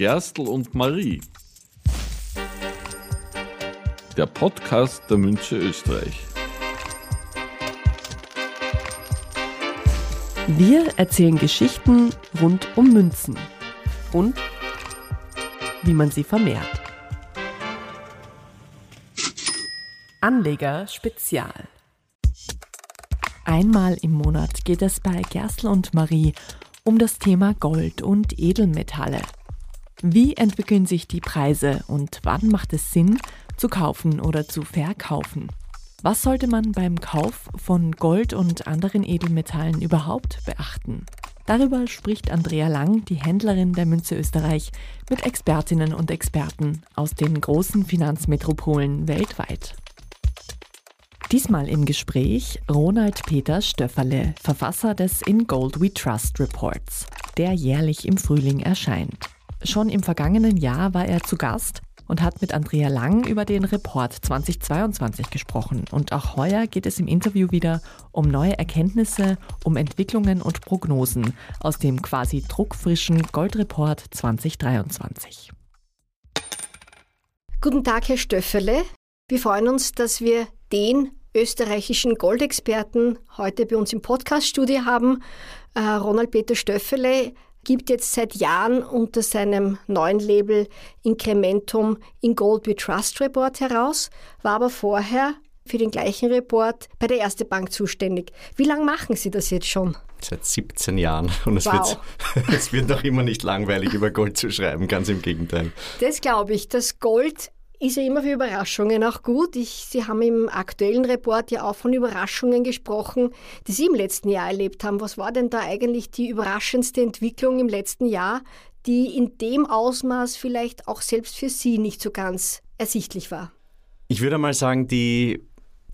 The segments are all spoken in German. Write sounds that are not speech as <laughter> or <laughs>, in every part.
Gerstl und Marie. Der Podcast der Münze Österreich. Wir erzählen Geschichten rund um Münzen und wie man sie vermehrt. Anleger Spezial. Einmal im Monat geht es bei Gerstl und Marie um das Thema Gold und Edelmetalle. Wie entwickeln sich die Preise und wann macht es Sinn, zu kaufen oder zu verkaufen? Was sollte man beim Kauf von Gold und anderen Edelmetallen überhaupt beachten? Darüber spricht Andrea Lang, die Händlerin der Münze Österreich, mit Expertinnen und Experten aus den großen Finanzmetropolen weltweit. Diesmal im Gespräch Ronald Peter Stöfferle, Verfasser des In Gold We Trust Reports, der jährlich im Frühling erscheint. Schon im vergangenen Jahr war er zu Gast und hat mit Andrea Lang über den Report 2022 gesprochen. Und auch heuer geht es im Interview wieder um neue Erkenntnisse, um Entwicklungen und Prognosen aus dem quasi druckfrischen Goldreport 2023. Guten Tag, Herr Stöffele. Wir freuen uns, dass wir den österreichischen Goldexperten heute bei uns im Podcaststudio haben. Äh, Ronald Peter Stöffele gibt jetzt seit Jahren unter seinem neuen Label Incrementum in Gold We Trust Report heraus, war aber vorher für den gleichen Report bei der Erste Bank zuständig. Wie lange machen Sie das jetzt schon? Seit 17 Jahren. <laughs> Und es, wow. wird, <laughs> es wird noch immer nicht langweilig, über Gold zu schreiben, ganz im Gegenteil. Das glaube ich. Das Gold ist ja immer für Überraschungen auch gut. Ich, Sie haben im aktuellen Report ja auch von Überraschungen gesprochen, die Sie im letzten Jahr erlebt haben. Was war denn da eigentlich die überraschendste Entwicklung im letzten Jahr, die in dem Ausmaß vielleicht auch selbst für Sie nicht so ganz ersichtlich war? Ich würde mal sagen, die,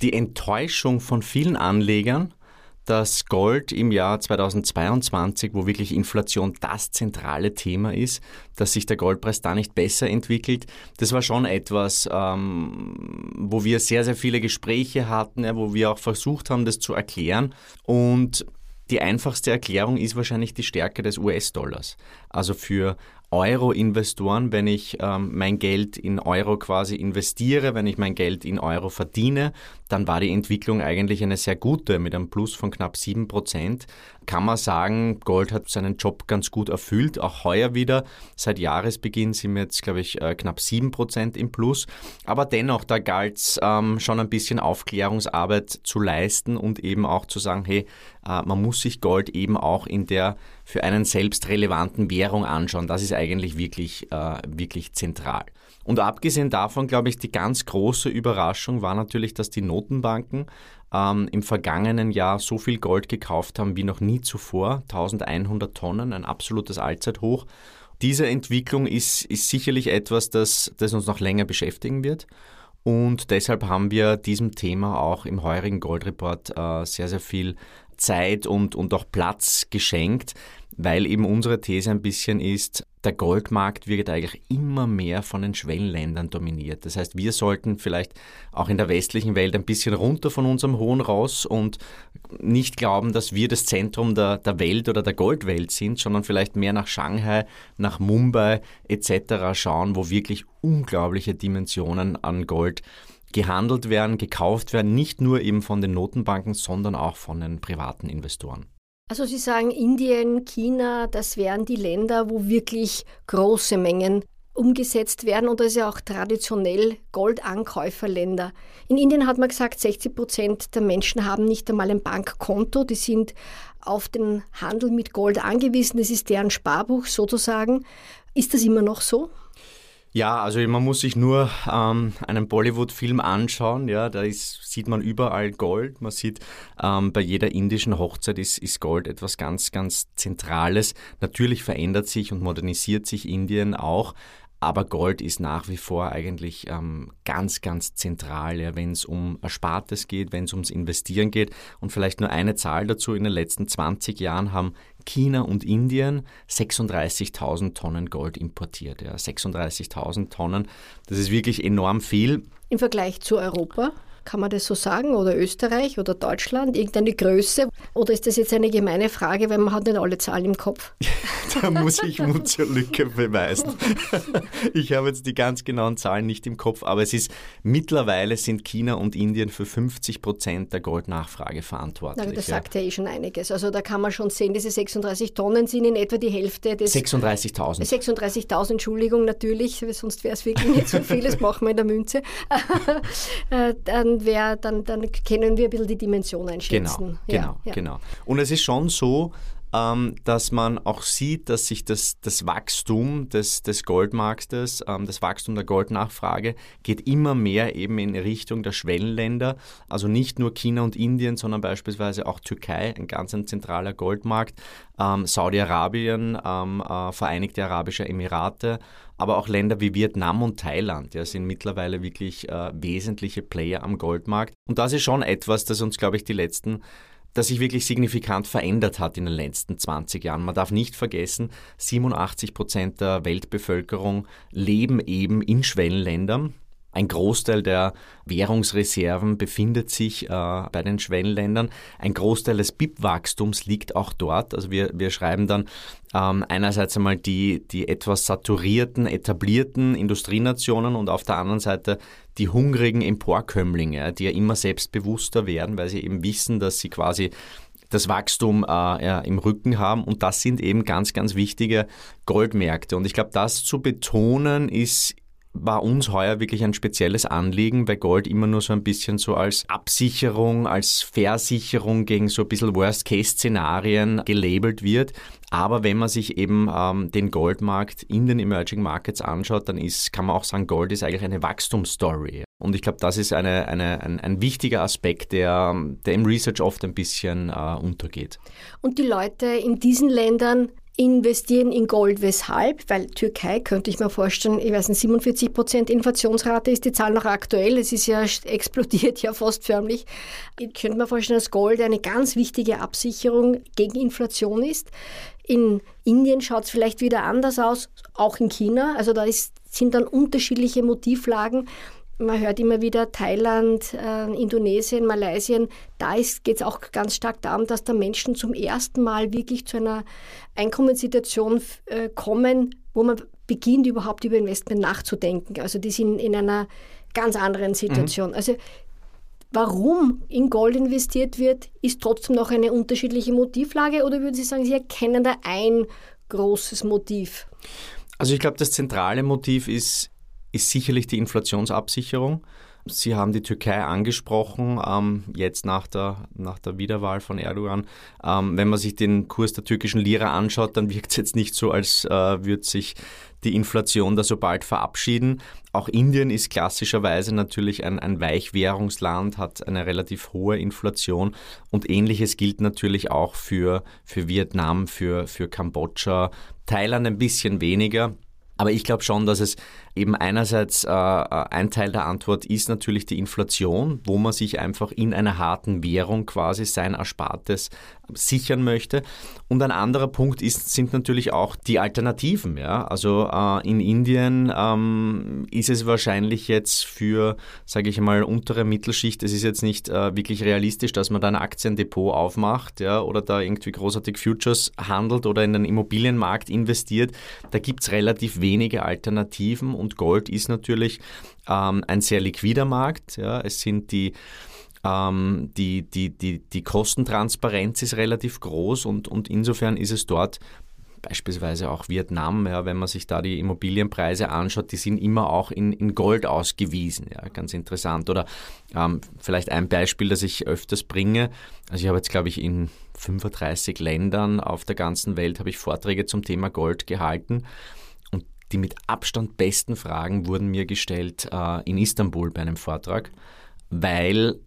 die Enttäuschung von vielen Anlegern dass Gold im Jahr 2022, wo wirklich Inflation das zentrale Thema ist, dass sich der Goldpreis da nicht besser entwickelt, das war schon etwas, ähm, wo wir sehr, sehr viele Gespräche hatten, ja, wo wir auch versucht haben, das zu erklären. Und die einfachste Erklärung ist wahrscheinlich die Stärke des US-Dollars. Also für Euro-Investoren, wenn ich ähm, mein Geld in Euro quasi investiere, wenn ich mein Geld in Euro verdiene, dann war die Entwicklung eigentlich eine sehr gute mit einem Plus von knapp 7 Prozent. Kann man sagen, Gold hat seinen Job ganz gut erfüllt, auch heuer wieder. Seit Jahresbeginn sind wir jetzt, glaube ich, äh, knapp 7 Prozent im Plus. Aber dennoch, da galt es ähm, schon ein bisschen Aufklärungsarbeit zu leisten und eben auch zu sagen, hey, äh, man muss sich Gold eben auch in der für einen selbst relevanten Währung anschauen. Das ist eigentlich wirklich, äh, wirklich zentral. Und abgesehen davon, glaube ich, die ganz große Überraschung war natürlich, dass die Notenbanken ähm, im vergangenen Jahr so viel Gold gekauft haben wie noch nie zuvor. 1100 Tonnen, ein absolutes Allzeithoch. Diese Entwicklung ist, ist sicherlich etwas, das, das uns noch länger beschäftigen wird. Und deshalb haben wir diesem Thema auch im heurigen Goldreport äh, sehr, sehr viel Zeit und, und auch Platz geschenkt, weil eben unsere These ein bisschen ist, der Goldmarkt wird eigentlich immer mehr von den Schwellenländern dominiert. Das heißt, wir sollten vielleicht auch in der westlichen Welt ein bisschen runter von unserem Hohen raus und nicht glauben, dass wir das Zentrum der, der Welt oder der Goldwelt sind, sondern vielleicht mehr nach Shanghai, nach Mumbai etc. schauen, wo wirklich unglaubliche Dimensionen an Gold gehandelt werden, gekauft werden, nicht nur eben von den Notenbanken, sondern auch von den privaten Investoren. Also Sie sagen, Indien, China, das wären die Länder, wo wirklich große Mengen umgesetzt werden und das ist ja auch traditionell Goldankäuferländer. In Indien hat man gesagt, 60 Prozent der Menschen haben nicht einmal ein Bankkonto, die sind auf den Handel mit Gold angewiesen, das ist deren Sparbuch sozusagen. Ist das immer noch so? Ja, also man muss sich nur ähm, einen Bollywood-Film anschauen. Ja, da ist, sieht man überall Gold. Man sieht ähm, bei jeder indischen Hochzeit ist, ist Gold etwas ganz, ganz Zentrales. Natürlich verändert sich und modernisiert sich Indien auch. Aber Gold ist nach wie vor eigentlich ähm, ganz, ganz zentral, ja, wenn es um Erspartes geht, wenn es ums Investieren geht. Und vielleicht nur eine Zahl dazu. In den letzten 20 Jahren haben China und Indien 36.000 Tonnen Gold importiert. Ja. 36.000 Tonnen, das ist wirklich enorm viel. Im Vergleich zu Europa? Kann man das so sagen? Oder Österreich oder Deutschland? Irgendeine Größe? Oder ist das jetzt eine gemeine Frage, weil man hat nicht alle Zahlen im Kopf? <laughs> da muss ich Mut zur Lücke beweisen. <laughs> ich habe jetzt die ganz genauen Zahlen nicht im Kopf, aber es ist mittlerweile sind China und Indien für 50 Prozent der Goldnachfrage verantwortlich. Das sagt ja eh schon einiges. Also da kann man schon sehen, diese 36 Tonnen sind in etwa die Hälfte des... 36.000. 36.000, Entschuldigung, natürlich, sonst wäre es wirklich nicht so viel, das <laughs> machen wir in der Münze. Äh, dann, wär, dann, dann können wir ein bisschen die Dimension einschätzen. Genau, genau, ja. genau. Und es ist schon so, ähm, dass man auch sieht, dass sich das, das Wachstum des, des Goldmarktes, ähm, das Wachstum der Goldnachfrage geht immer mehr eben in Richtung der Schwellenländer. Also nicht nur China und Indien, sondern beispielsweise auch Türkei, ein ganz ein zentraler Goldmarkt, ähm, Saudi-Arabien, ähm, äh, Vereinigte Arabische Emirate, aber auch Länder wie Vietnam und Thailand ja, sind mittlerweile wirklich äh, wesentliche Player am Goldmarkt. Und das ist schon etwas, das uns, glaube ich, die letzten das sich wirklich signifikant verändert hat in den letzten 20 Jahren. Man darf nicht vergessen, 87 Prozent der Weltbevölkerung leben eben in Schwellenländern. Ein Großteil der Währungsreserven befindet sich äh, bei den Schwellenländern. Ein Großteil des BIP-Wachstums liegt auch dort. Also wir, wir schreiben dann ähm, einerseits einmal die, die etwas saturierten, etablierten Industrienationen und auf der anderen Seite die hungrigen Emporkömmlinge, die ja immer selbstbewusster werden, weil sie eben wissen, dass sie quasi das Wachstum äh, ja, im Rücken haben. Und das sind eben ganz, ganz wichtige Goldmärkte. Und ich glaube, das zu betonen ist war uns heuer wirklich ein spezielles Anliegen, weil Gold immer nur so ein bisschen so als Absicherung, als Versicherung gegen so ein bisschen Worst-Case-Szenarien gelabelt wird. Aber wenn man sich eben ähm, den Goldmarkt in den Emerging Markets anschaut, dann ist, kann man auch sagen, Gold ist eigentlich eine Wachstumsstory. Und ich glaube, das ist eine, eine, ein, ein, wichtiger Aspekt, der, der im Research oft ein bisschen äh, untergeht. Und die Leute in diesen Ländern investieren in Gold. Weshalb? Weil Türkei, könnte ich mir vorstellen, ich weiß nicht, 47 Prozent Inflationsrate ist die Zahl noch aktuell. Es ist ja <laughs> explodiert ja fast förmlich. Ich könnte mir vorstellen, dass Gold eine ganz wichtige Absicherung gegen Inflation ist. In Indien schaut es vielleicht wieder anders aus, auch in China. Also da ist, sind dann unterschiedliche Motivlagen. Man hört immer wieder Thailand, äh, Indonesien, Malaysia. Da geht es auch ganz stark darum, dass da Menschen zum ersten Mal wirklich zu einer Einkommenssituation äh, kommen, wo man beginnt, überhaupt über Investment nachzudenken. Also die sind in einer ganz anderen Situation. Mhm. Also warum in Gold investiert wird, ist trotzdem noch eine unterschiedliche Motivlage oder würden Sie sagen, Sie erkennen da ein großes Motiv? Also ich glaube, das zentrale Motiv ist ist sicherlich die Inflationsabsicherung. Sie haben die Türkei angesprochen, ähm, jetzt nach der, nach der Wiederwahl von Erdogan. Ähm, wenn man sich den Kurs der türkischen Lira anschaut, dann wirkt es jetzt nicht so, als äh, würde sich die Inflation da so bald verabschieden. Auch Indien ist klassischerweise natürlich ein, ein Weichwährungsland, hat eine relativ hohe Inflation und ähnliches gilt natürlich auch für, für Vietnam, für, für Kambodscha, Thailand ein bisschen weniger. Aber ich glaube schon, dass es eben einerseits äh, ein Teil der Antwort ist natürlich die Inflation, wo man sich einfach in einer harten Währung quasi sein Erspartes sichern möchte. Und ein anderer Punkt ist, sind natürlich auch die Alternativen. Ja? Also äh, in Indien ähm, ist es wahrscheinlich jetzt für, sage ich mal, untere Mittelschicht, es ist jetzt nicht äh, wirklich realistisch, dass man da ein Aktiendepot aufmacht ja? oder da irgendwie großartig Futures handelt oder in den Immobilienmarkt investiert. Da gibt es relativ wenige Alternativen und Gold ist natürlich ähm, ein sehr liquider Markt. Ja? Es sind die ähm, die, die, die, die Kostentransparenz ist relativ groß und, und insofern ist es dort beispielsweise auch Vietnam, ja, wenn man sich da die Immobilienpreise anschaut, die sind immer auch in, in Gold ausgewiesen. Ja, ganz interessant. Oder ähm, vielleicht ein Beispiel, das ich öfters bringe. Also ich habe jetzt, glaube ich, in 35 Ländern auf der ganzen Welt habe ich Vorträge zum Thema Gold gehalten. Die mit Abstand besten Fragen wurden mir gestellt äh, in Istanbul bei einem Vortrag, weil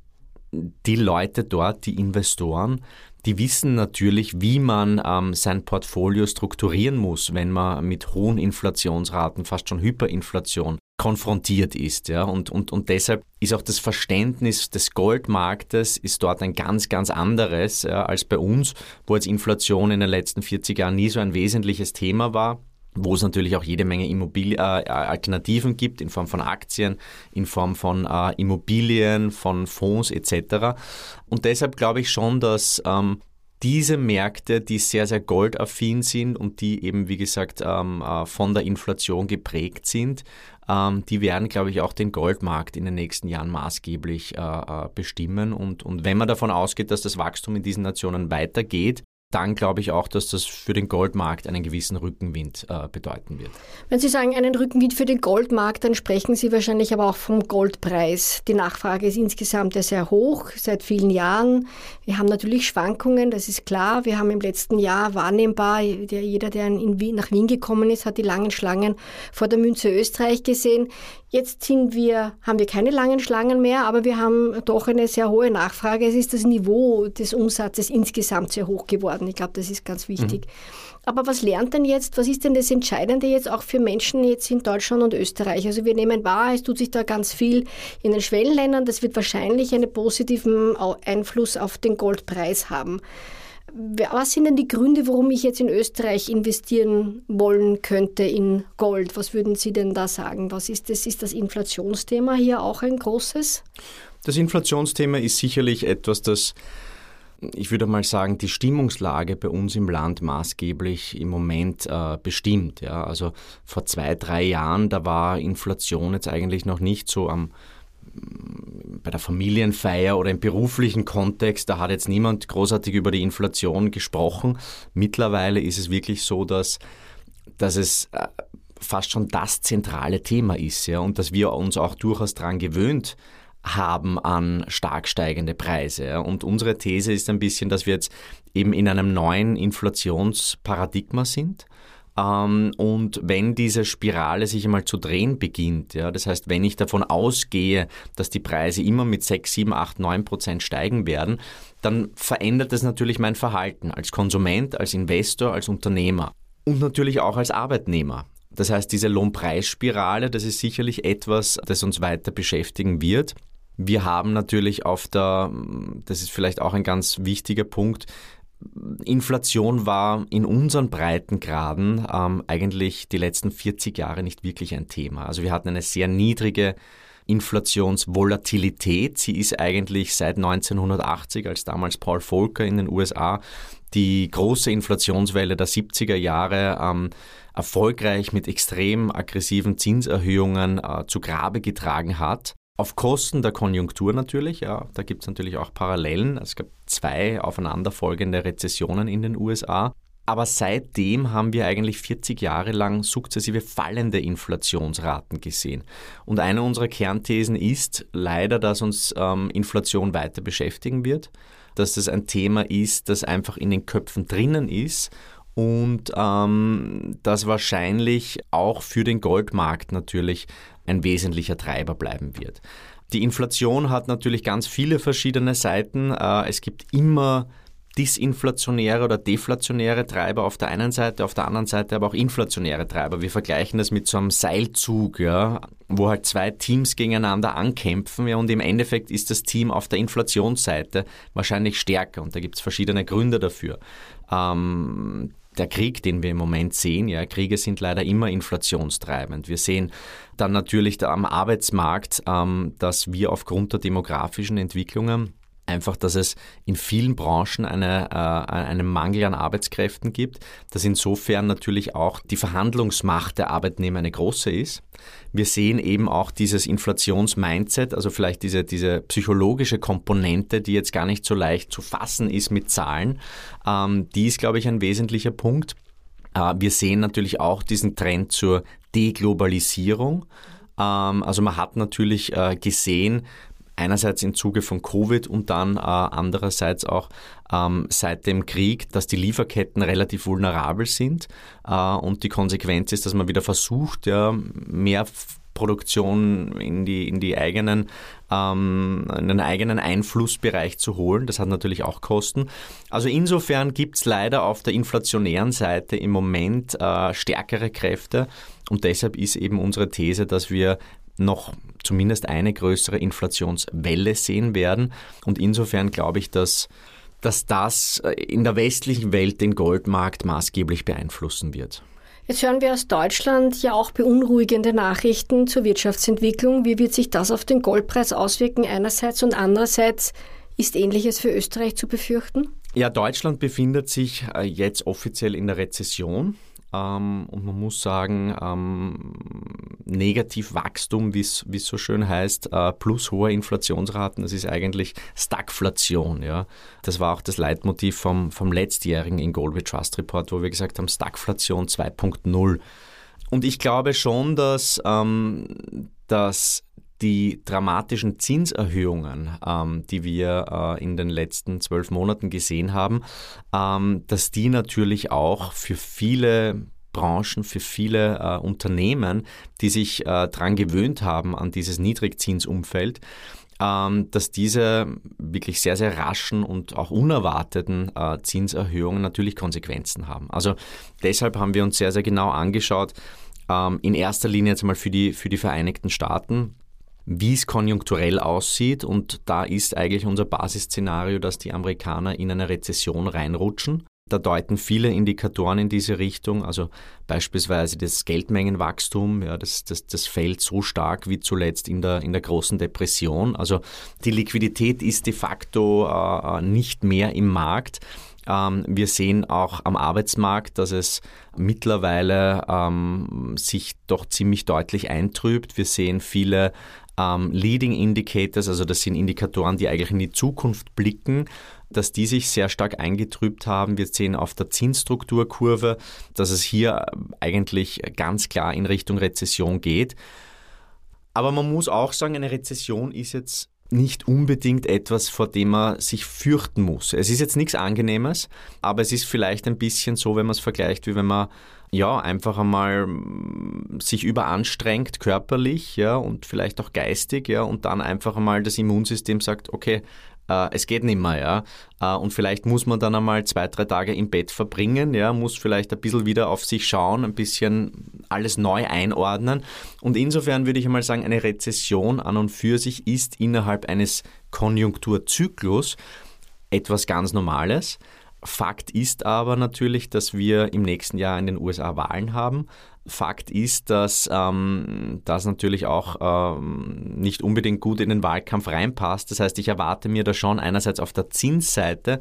die Leute dort, die Investoren, die wissen natürlich, wie man ähm, sein Portfolio strukturieren muss, wenn man mit hohen Inflationsraten, fast schon Hyperinflation, konfrontiert ist. Ja? Und, und, und deshalb ist auch das Verständnis des Goldmarktes ist dort ein ganz, ganz anderes ja, als bei uns, wo jetzt Inflation in den letzten 40 Jahren nie so ein wesentliches Thema war. Wo es natürlich auch jede Menge Immobil äh, Alternativen gibt in Form von Aktien, in Form von äh, Immobilien, von Fonds etc. Und deshalb glaube ich schon, dass ähm, diese Märkte, die sehr, sehr goldaffin sind und die eben, wie gesagt, ähm, äh, von der Inflation geprägt sind, ähm, die werden, glaube ich, auch den Goldmarkt in den nächsten Jahren maßgeblich äh, äh, bestimmen. Und, und wenn man davon ausgeht, dass das Wachstum in diesen Nationen weitergeht, dann glaube ich auch, dass das für den Goldmarkt einen gewissen Rückenwind äh, bedeuten wird. Wenn Sie sagen einen Rückenwind für den Goldmarkt, dann sprechen Sie wahrscheinlich aber auch vom Goldpreis. Die Nachfrage ist insgesamt ja sehr hoch seit vielen Jahren. Wir haben natürlich Schwankungen, das ist klar. Wir haben im letzten Jahr wahrnehmbar, der, jeder, der Wien, nach Wien gekommen ist, hat die langen Schlangen vor der Münze Österreich gesehen. Jetzt sind wir, haben wir keine langen Schlangen mehr, aber wir haben doch eine sehr hohe Nachfrage. Es ist das Niveau des Umsatzes insgesamt sehr hoch geworden. Ich glaube, das ist ganz wichtig. Mhm. Aber was lernt denn jetzt, was ist denn das Entscheidende jetzt auch für Menschen jetzt in Deutschland und Österreich? Also wir nehmen wahr, es tut sich da ganz viel in den Schwellenländern. Das wird wahrscheinlich einen positiven Einfluss auf den Goldpreis haben. Was sind denn die Gründe, warum ich jetzt in Österreich investieren wollen könnte in Gold? Was würden Sie denn da sagen? Was ist das? Ist das Inflationsthema hier auch ein großes? Das Inflationsthema ist sicherlich etwas, das ich würde mal sagen, die Stimmungslage bei uns im Land maßgeblich im Moment äh, bestimmt. Ja? Also vor zwei, drei Jahren, da war Inflation jetzt eigentlich noch nicht so am bei der Familienfeier oder im beruflichen Kontext, da hat jetzt niemand großartig über die Inflation gesprochen. Mittlerweile ist es wirklich so, dass, dass es äh, fast schon das zentrale Thema ist ja, und dass wir uns auch durchaus daran gewöhnt haben an stark steigende Preise. Ja. Und unsere These ist ein bisschen, dass wir jetzt eben in einem neuen Inflationsparadigma sind und wenn diese Spirale sich einmal zu drehen beginnt, ja, das heißt, wenn ich davon ausgehe, dass die Preise immer mit 6, 7, 8, 9 Prozent steigen werden, dann verändert das natürlich mein Verhalten als Konsument, als Investor, als Unternehmer und natürlich auch als Arbeitnehmer. Das heißt, diese Lohnpreisspirale, das ist sicherlich etwas, das uns weiter beschäftigen wird. Wir haben natürlich auf der, das ist vielleicht auch ein ganz wichtiger Punkt, Inflation war in unseren Breitengraden ähm, eigentlich die letzten 40 Jahre nicht wirklich ein Thema. Also wir hatten eine sehr niedrige Inflationsvolatilität. Sie ist eigentlich seit 1980, als damals Paul Volcker in den USA die große Inflationswelle der 70er Jahre ähm, erfolgreich mit extrem aggressiven Zinserhöhungen äh, zu Grabe getragen hat. Auf Kosten der Konjunktur natürlich, ja, da gibt es natürlich auch Parallelen. Es gab zwei aufeinanderfolgende Rezessionen in den USA. Aber seitdem haben wir eigentlich 40 Jahre lang sukzessive fallende Inflationsraten gesehen. Und eine unserer Kernthesen ist leider, dass uns ähm, Inflation weiter beschäftigen wird, dass das ein Thema ist, das einfach in den Köpfen drinnen ist und ähm, das wahrscheinlich auch für den Goldmarkt natürlich ein wesentlicher Treiber bleiben wird. Die Inflation hat natürlich ganz viele verschiedene Seiten. Äh, es gibt immer disinflationäre oder deflationäre Treiber auf der einen Seite, auf der anderen Seite aber auch inflationäre Treiber. Wir vergleichen das mit so einem Seilzug, ja, wo halt zwei Teams gegeneinander ankämpfen, ja, und im Endeffekt ist das Team auf der Inflationsseite wahrscheinlich stärker und da gibt es verschiedene Gründe dafür. Ähm, der Krieg, den wir im Moment sehen, ja, Kriege sind leider immer inflationstreibend. Wir sehen dann natürlich am Arbeitsmarkt, ähm, dass wir aufgrund der demografischen Entwicklungen einfach, dass es in vielen Branchen eine, äh, einen Mangel an Arbeitskräften gibt, dass insofern natürlich auch die Verhandlungsmacht der Arbeitnehmer eine große ist. Wir sehen eben auch dieses Inflationsmindset, also vielleicht diese, diese psychologische Komponente, die jetzt gar nicht so leicht zu fassen ist mit Zahlen, ähm, die ist, glaube ich, ein wesentlicher Punkt. Äh, wir sehen natürlich auch diesen Trend zur Deglobalisierung. Ähm, also man hat natürlich äh, gesehen, einerseits im Zuge von Covid und dann äh, andererseits auch ähm, seit dem Krieg, dass die Lieferketten relativ vulnerabel sind äh, und die Konsequenz ist, dass man wieder versucht, ja, mehr Produktion in die, in die eigenen, ähm, in den eigenen Einflussbereich zu holen. Das hat natürlich auch Kosten. Also insofern gibt es leider auf der inflationären Seite im Moment äh, stärkere Kräfte und deshalb ist eben unsere These, dass wir noch zumindest eine größere Inflationswelle sehen werden. Und insofern glaube ich, dass, dass das in der westlichen Welt den Goldmarkt maßgeblich beeinflussen wird. Jetzt hören wir aus Deutschland ja auch beunruhigende Nachrichten zur Wirtschaftsentwicklung. Wie wird sich das auf den Goldpreis auswirken einerseits und andererseits ist Ähnliches für Österreich zu befürchten? Ja, Deutschland befindet sich äh, jetzt offiziell in der Rezession. Ähm, und man muss sagen, ähm, Negativwachstum, wie es so schön heißt, äh, plus hohe Inflationsraten, das ist eigentlich Stagflation. Ja? Das war auch das Leitmotiv vom, vom letztjährigen in Goldway Trust Report, wo wir gesagt haben, Stagflation 2.0. Und ich glaube schon, dass, ähm, dass die dramatischen Zinserhöhungen, ähm, die wir äh, in den letzten zwölf Monaten gesehen haben, ähm, dass die natürlich auch für viele Branchen, für viele äh, Unternehmen, die sich äh, daran gewöhnt haben an dieses Niedrigzinsumfeld, ähm, dass diese wirklich sehr, sehr raschen und auch unerwarteten äh, Zinserhöhungen natürlich Konsequenzen haben. Also deshalb haben wir uns sehr, sehr genau angeschaut, ähm, in erster Linie jetzt mal für die, für die Vereinigten Staaten, wie es konjunkturell aussieht. Und da ist eigentlich unser Basisszenario, dass die Amerikaner in eine Rezession reinrutschen. Da deuten viele Indikatoren in diese Richtung, also beispielsweise das Geldmengenwachstum, ja, das, das, das fällt so stark wie zuletzt in der, in der großen Depression. Also die Liquidität ist de facto äh, nicht mehr im Markt. Ähm, wir sehen auch am Arbeitsmarkt, dass es mittlerweile ähm, sich doch ziemlich deutlich eintrübt. Wir sehen viele ähm, Leading Indicators, also das sind Indikatoren, die eigentlich in die Zukunft blicken, dass die sich sehr stark eingetrübt haben. Wir sehen auf der Zinsstrukturkurve, dass es hier eigentlich ganz klar in Richtung Rezession geht. Aber man muss auch sagen, eine Rezession ist jetzt nicht unbedingt etwas, vor dem man sich fürchten muss. Es ist jetzt nichts Angenehmes, aber es ist vielleicht ein bisschen so, wenn man es vergleicht, wie wenn man ja, einfach einmal mm, sich überanstrengt körperlich, ja, und vielleicht auch geistig, ja, und dann einfach einmal das Immunsystem sagt, okay, äh, es geht nicht mehr, ja. Äh, und vielleicht muss man dann einmal zwei, drei Tage im Bett verbringen, ja, muss vielleicht ein bisschen wieder auf sich schauen, ein bisschen alles neu einordnen. Und insofern würde ich einmal sagen, eine Rezession an und für sich ist innerhalb eines Konjunkturzyklus etwas ganz Normales. Fakt ist aber natürlich, dass wir im nächsten Jahr in den USA Wahlen haben. Fakt ist, dass ähm, das natürlich auch ähm, nicht unbedingt gut in den Wahlkampf reinpasst. Das heißt, ich erwarte mir da schon einerseits auf der Zinsseite,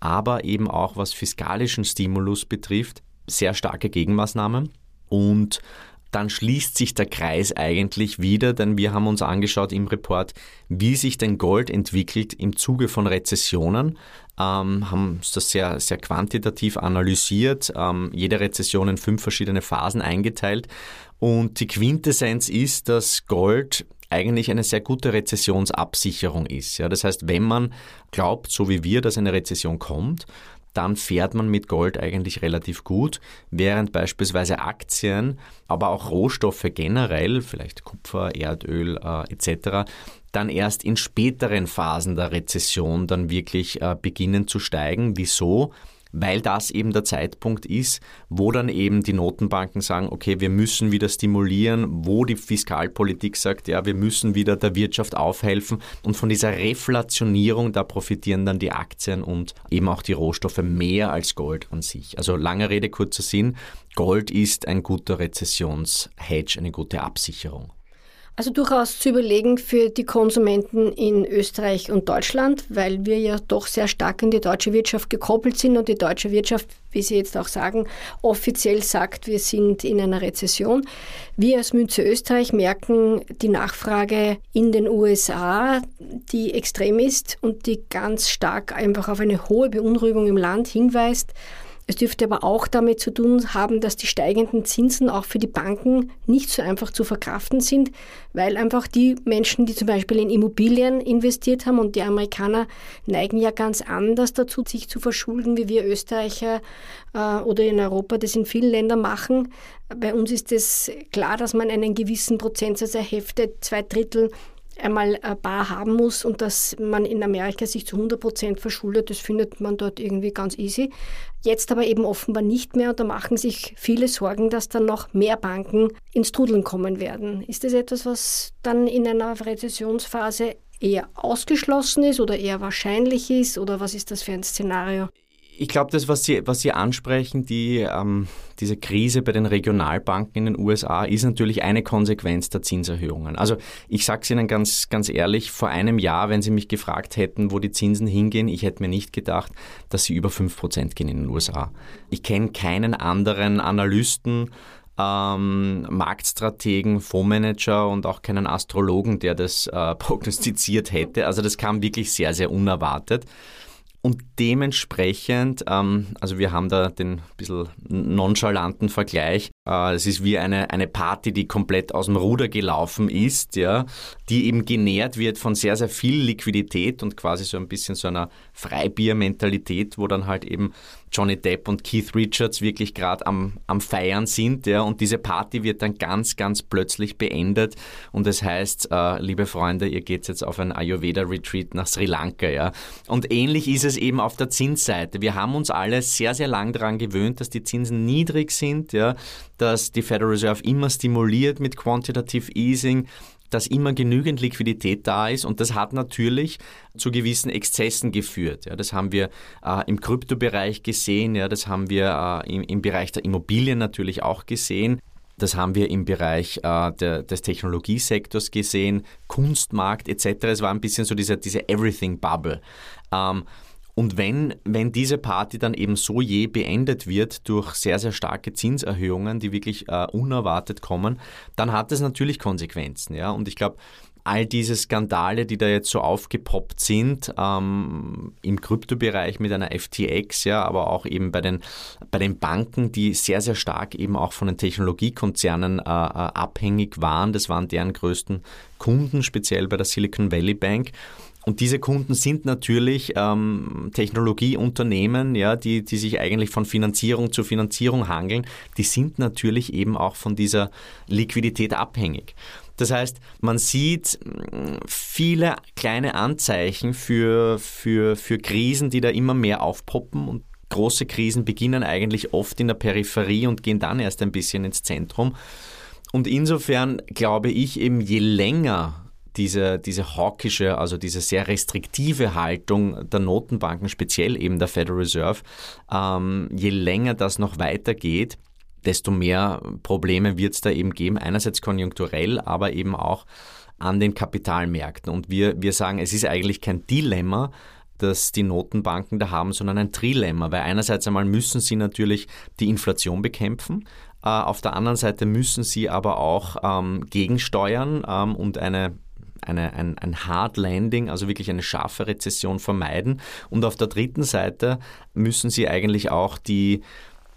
aber eben auch was fiskalischen Stimulus betrifft, sehr starke Gegenmaßnahmen. Und dann schließt sich der Kreis eigentlich wieder, denn wir haben uns angeschaut im Report, wie sich denn Gold entwickelt im Zuge von Rezessionen, ähm, haben das sehr, sehr quantitativ analysiert, ähm, jede Rezession in fünf verschiedene Phasen eingeteilt und die Quintessenz ist, dass Gold eigentlich eine sehr gute Rezessionsabsicherung ist. Ja, das heißt, wenn man glaubt, so wie wir, dass eine Rezession kommt, dann fährt man mit Gold eigentlich relativ gut, während beispielsweise Aktien, aber auch Rohstoffe generell, vielleicht Kupfer, Erdöl äh, etc., dann erst in späteren Phasen der Rezession dann wirklich äh, beginnen zu steigen. Wieso? Weil das eben der Zeitpunkt ist, wo dann eben die Notenbanken sagen, okay, wir müssen wieder stimulieren, wo die Fiskalpolitik sagt, ja, wir müssen wieder der Wirtschaft aufhelfen und von dieser Reflationierung, da profitieren dann die Aktien und eben auch die Rohstoffe mehr als Gold an sich. Also lange Rede, kurzer Sinn, Gold ist ein guter Rezessionshedge, eine gute Absicherung. Also durchaus zu überlegen für die Konsumenten in Österreich und Deutschland, weil wir ja doch sehr stark in die deutsche Wirtschaft gekoppelt sind und die deutsche Wirtschaft, wie Sie jetzt auch sagen, offiziell sagt, wir sind in einer Rezession. Wir als Münze Österreich merken die Nachfrage in den USA, die extrem ist und die ganz stark einfach auf eine hohe Beunruhigung im Land hinweist. Es dürfte aber auch damit zu tun haben, dass die steigenden Zinsen auch für die Banken nicht so einfach zu verkraften sind, weil einfach die Menschen, die zum Beispiel in Immobilien investiert haben und die Amerikaner neigen ja ganz anders dazu, sich zu verschulden, wie wir Österreicher äh, oder in Europa das in vielen Ländern machen. Bei uns ist es klar, dass man einen gewissen Prozentsatz erheftet, zwei Drittel einmal bar haben muss und dass man in Amerika sich zu 100 Prozent verschuldet, das findet man dort irgendwie ganz easy. Jetzt aber eben offenbar nicht mehr und da machen sich viele Sorgen, dass dann noch mehr Banken ins Trudeln kommen werden. Ist das etwas, was dann in einer Rezessionsphase eher ausgeschlossen ist oder eher wahrscheinlich ist oder was ist das für ein Szenario? Ich glaube, das, was Sie, was Sie ansprechen, die, ähm, diese Krise bei den Regionalbanken in den USA, ist natürlich eine Konsequenz der Zinserhöhungen. Also ich sage es Ihnen ganz, ganz ehrlich, vor einem Jahr, wenn Sie mich gefragt hätten, wo die Zinsen hingehen, ich hätte mir nicht gedacht, dass sie über 5% gehen in den USA. Ich kenne keinen anderen Analysten, ähm, Marktstrategen, Fondsmanager und auch keinen Astrologen, der das äh, <laughs> prognostiziert hätte. Also das kam wirklich sehr, sehr unerwartet. Und dementsprechend, ähm, also wir haben da den bisschen nonchalanten Vergleich. Äh, es ist wie eine, eine Party, die komplett aus dem Ruder gelaufen ist, ja, die eben genährt wird von sehr, sehr viel Liquidität und quasi so ein bisschen so einer Freibiermentalität, wo dann halt eben Johnny Depp und Keith Richards wirklich gerade am, am Feiern sind. Ja, und diese Party wird dann ganz, ganz plötzlich beendet. Und das heißt, äh, liebe Freunde, ihr geht jetzt auf ein Ayurveda-Retreat nach Sri Lanka. Ja. Und ähnlich ist es eben auf der Zinsseite. Wir haben uns alle sehr, sehr lang daran gewöhnt, dass die Zinsen niedrig sind, ja, dass die Federal Reserve immer stimuliert mit Quantitative Easing, dass immer genügend Liquidität da ist und das hat natürlich zu gewissen Exzessen geführt. Ja, das haben wir äh, im Kryptobereich gesehen, ja, das haben wir äh, im, im Bereich der Immobilien natürlich auch gesehen. Das haben wir im Bereich äh, der, des Technologiesektors gesehen, Kunstmarkt etc. Es war ein bisschen so diese, diese Everything-Bubble. Ähm, und wenn, wenn diese Party dann eben so je beendet wird durch sehr, sehr starke Zinserhöhungen, die wirklich äh, unerwartet kommen, dann hat das natürlich Konsequenzen. Ja? Und ich glaube, all diese Skandale, die da jetzt so aufgepoppt sind, ähm, im Kryptobereich mit einer FTX, ja, aber auch eben bei den, bei den Banken, die sehr, sehr stark eben auch von den Technologiekonzernen äh, äh abhängig waren. Das waren deren größten Kunden, speziell bei der Silicon Valley Bank. Und diese Kunden sind natürlich ähm, Technologieunternehmen, ja, die, die sich eigentlich von Finanzierung zu Finanzierung hangeln. Die sind natürlich eben auch von dieser Liquidität abhängig. Das heißt, man sieht mm, viele kleine Anzeichen für, für, für Krisen, die da immer mehr aufpoppen und große Krisen beginnen eigentlich oft in der Peripherie und gehen dann erst ein bisschen ins Zentrum. Und insofern glaube ich eben, je länger diese, diese hawkische, also diese sehr restriktive Haltung der Notenbanken, speziell eben der Federal Reserve, ähm, je länger das noch weitergeht, desto mehr Probleme wird es da eben geben. Einerseits konjunkturell, aber eben auch an den Kapitalmärkten. Und wir, wir sagen, es ist eigentlich kein Dilemma, das die Notenbanken da haben, sondern ein Trilemma, weil einerseits einmal müssen sie natürlich die Inflation bekämpfen, äh, auf der anderen Seite müssen sie aber auch ähm, gegensteuern ähm, und eine eine, ein, ein Hard Landing, also wirklich eine scharfe Rezession vermeiden. Und auf der dritten Seite müssen sie eigentlich auch die,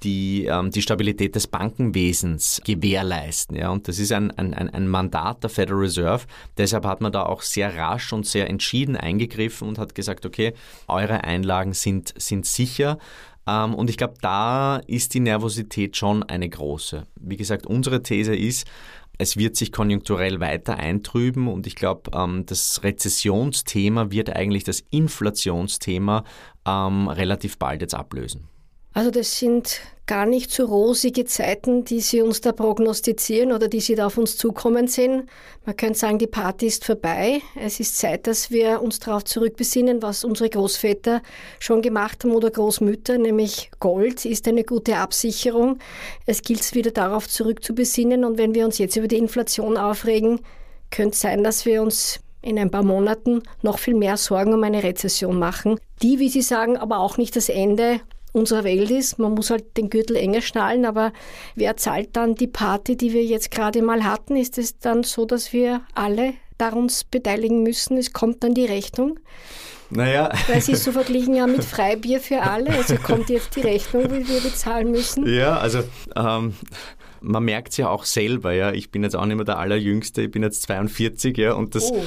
die, ähm, die Stabilität des Bankenwesens gewährleisten. Ja? Und das ist ein, ein, ein Mandat der Federal Reserve. Deshalb hat man da auch sehr rasch und sehr entschieden eingegriffen und hat gesagt, okay, eure Einlagen sind, sind sicher. Ähm, und ich glaube, da ist die Nervosität schon eine große. Wie gesagt, unsere These ist, es wird sich konjunkturell weiter eintrüben und ich glaube, ähm, das Rezessionsthema wird eigentlich das Inflationsthema ähm, relativ bald jetzt ablösen. Also das sind gar nicht so rosige Zeiten, die Sie uns da prognostizieren oder die Sie da auf uns zukommen sehen. Man könnte sagen, die Party ist vorbei. Es ist Zeit, dass wir uns darauf zurückbesinnen, was unsere Großväter schon gemacht haben oder Großmütter, nämlich Gold ist eine gute Absicherung. Es gilt es wieder darauf zurückzubesinnen und wenn wir uns jetzt über die Inflation aufregen, könnte es sein, dass wir uns in ein paar Monaten noch viel mehr Sorgen um eine Rezession machen, die, wie Sie sagen, aber auch nicht das Ende unserer Welt ist. Man muss halt den Gürtel enger schnallen, aber wer zahlt dann die Party, die wir jetzt gerade mal hatten? Ist es dann so, dass wir alle daran beteiligen müssen? Es kommt dann die Rechnung. Naja. Weil Sie so <laughs> verglichen haben mit Freibier für alle. Also kommt jetzt die Rechnung, wie wir bezahlen müssen. Ja, also ähm, man merkt es ja auch selber, ja. Ich bin jetzt auch nicht mehr der Allerjüngste, ich bin jetzt 42, ja, und das, oh.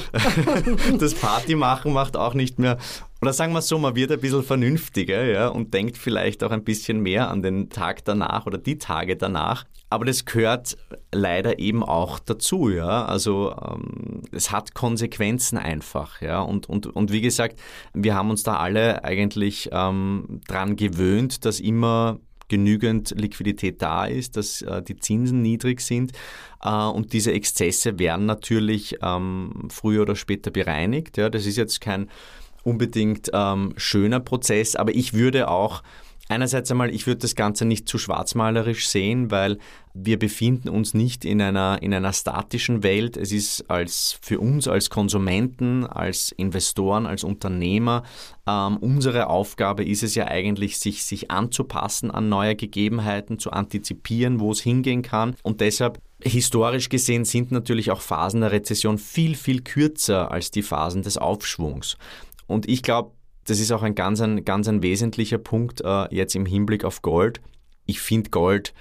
<laughs> das Party machen macht auch nicht mehr. Oder sagen wir so, man wird ein bisschen vernünftiger, ja, und denkt vielleicht auch ein bisschen mehr an den Tag danach oder die Tage danach. Aber das gehört leider eben auch dazu, ja. Also ähm, es hat Konsequenzen einfach, ja. Und, und, und wie gesagt, wir haben uns da alle eigentlich ähm, dran gewöhnt, dass immer genügend Liquidität da ist, dass äh, die Zinsen niedrig sind. Äh, und diese Exzesse werden natürlich ähm, früher oder später bereinigt. Ja, das ist jetzt kein unbedingt ähm, schöner Prozess, aber ich würde auch Einerseits einmal, ich würde das Ganze nicht zu schwarzmalerisch sehen, weil wir befinden uns nicht in einer, in einer statischen Welt. Es ist als, für uns als Konsumenten, als Investoren, als Unternehmer, ähm, unsere Aufgabe ist es ja eigentlich, sich, sich anzupassen an neue Gegebenheiten, zu antizipieren, wo es hingehen kann. Und deshalb Historisch gesehen sind natürlich auch Phasen der Rezession viel, viel kürzer als die Phasen des Aufschwungs. Und ich glaube, das ist auch ein ganz ein, ganz ein wesentlicher Punkt äh, jetzt im Hinblick auf Gold. Ich finde Gold,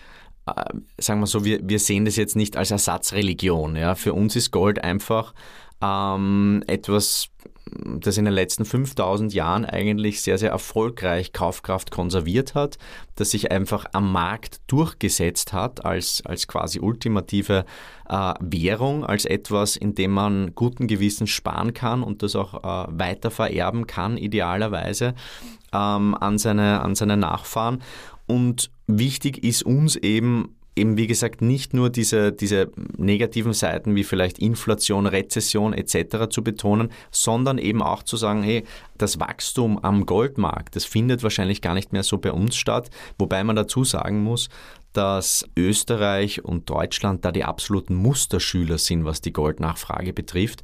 äh, sagen wir so, wir, wir sehen das jetzt nicht als Ersatzreligion. Ja? Für uns ist Gold einfach ähm, etwas, das in den letzten 5000 Jahren eigentlich sehr, sehr erfolgreich Kaufkraft konserviert hat, das sich einfach am Markt durchgesetzt hat als, als quasi ultimative äh, Währung, als etwas, in dem man guten Gewissens sparen kann und das auch äh, weiter vererben kann, idealerweise ähm, an, seine, an seine Nachfahren. Und wichtig ist uns eben eben wie gesagt nicht nur diese, diese negativen Seiten wie vielleicht Inflation, Rezession etc. zu betonen, sondern eben auch zu sagen, hey, das Wachstum am Goldmarkt, das findet wahrscheinlich gar nicht mehr so bei uns statt, wobei man dazu sagen muss, dass Österreich und Deutschland da die absoluten Musterschüler sind, was die Goldnachfrage betrifft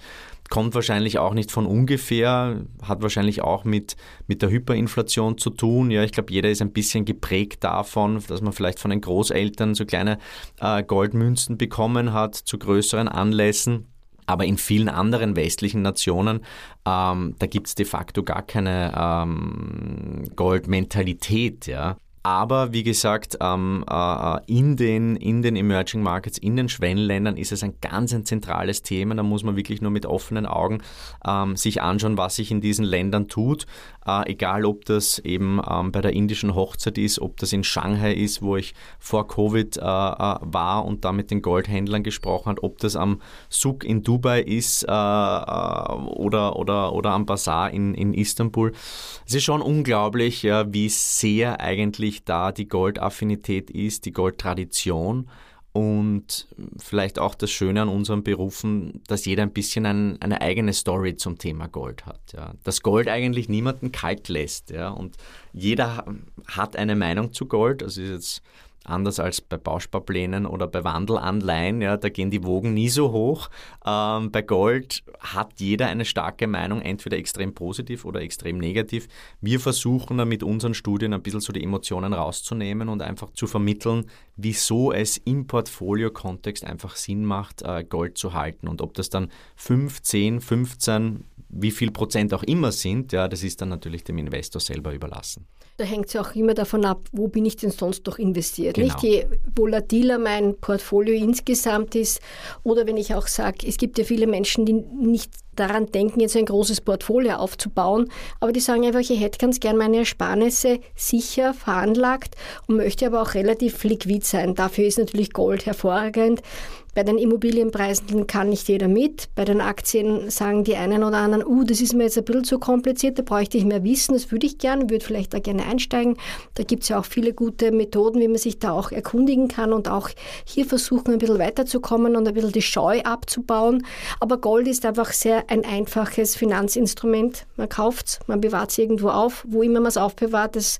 kommt wahrscheinlich auch nicht von ungefähr, hat wahrscheinlich auch mit, mit der Hyperinflation zu tun. Ja, ich glaube, jeder ist ein bisschen geprägt davon, dass man vielleicht von den Großeltern so kleine äh, Goldmünzen bekommen hat zu größeren Anlässen. Aber in vielen anderen westlichen Nationen, ähm, da gibt es de facto gar keine ähm, Goldmentalität. Ja. Aber wie gesagt, ähm, äh, in, den, in den Emerging Markets, in den Schwellenländern ist es ein ganz ein zentrales Thema. Da muss man wirklich nur mit offenen Augen ähm, sich anschauen, was sich in diesen Ländern tut. Äh, egal, ob das eben ähm, bei der indischen Hochzeit ist, ob das in Shanghai ist, wo ich vor Covid äh, äh war und da mit den Goldhändlern gesprochen habe, ob das am Suk in Dubai ist äh, äh, oder, oder, oder am Bazar in, in Istanbul. Es ist schon unglaublich, wie sehr eigentlich natürlich da die Goldaffinität ist, die Goldtradition und vielleicht auch das Schöne an unseren Berufen, dass jeder ein bisschen ein, eine eigene Story zum Thema Gold hat. Ja. Dass Gold eigentlich niemanden kalt lässt. Ja. Und jeder hat eine Meinung zu Gold. Also ist jetzt Anders als bei Bausparplänen oder bei Wandelanleihen, ja, da gehen die Wogen nie so hoch. Ähm, bei Gold hat jeder eine starke Meinung, entweder extrem positiv oder extrem negativ. Wir versuchen da mit unseren Studien ein bisschen so die Emotionen rauszunehmen und einfach zu vermitteln, wieso es im Portfolio-Kontext einfach Sinn macht, äh, Gold zu halten. Und ob das dann 5, 10, 15, wie viel Prozent auch immer sind, ja, das ist dann natürlich dem Investor selber überlassen. Da hängt es ja auch immer davon ab, wo bin ich denn sonst noch investiert. Genau. Nicht je volatiler mein Portfolio insgesamt ist oder wenn ich auch sage, es gibt ja viele Menschen, die nicht daran denken, jetzt ein großes Portfolio aufzubauen, aber die sagen einfach, ich hätte ganz gern meine Ersparnisse sicher veranlagt und möchte aber auch relativ liquid sein. Dafür ist natürlich Gold hervorragend. Bei den Immobilienpreisen kann nicht jeder mit. Bei den Aktien sagen die einen oder anderen, uh, das ist mir jetzt ein bisschen zu kompliziert, da bräuchte ich mehr Wissen, das würde ich gerne, würde vielleicht da gerne einsteigen. Da gibt es ja auch viele gute Methoden, wie man sich da auch erkundigen kann und auch hier versuchen, ein bisschen weiterzukommen und ein bisschen die Scheu abzubauen. Aber Gold ist einfach sehr ein einfaches Finanzinstrument. Man kauft es, man bewahrt es irgendwo auf, wo immer man es aufbewahrt. Es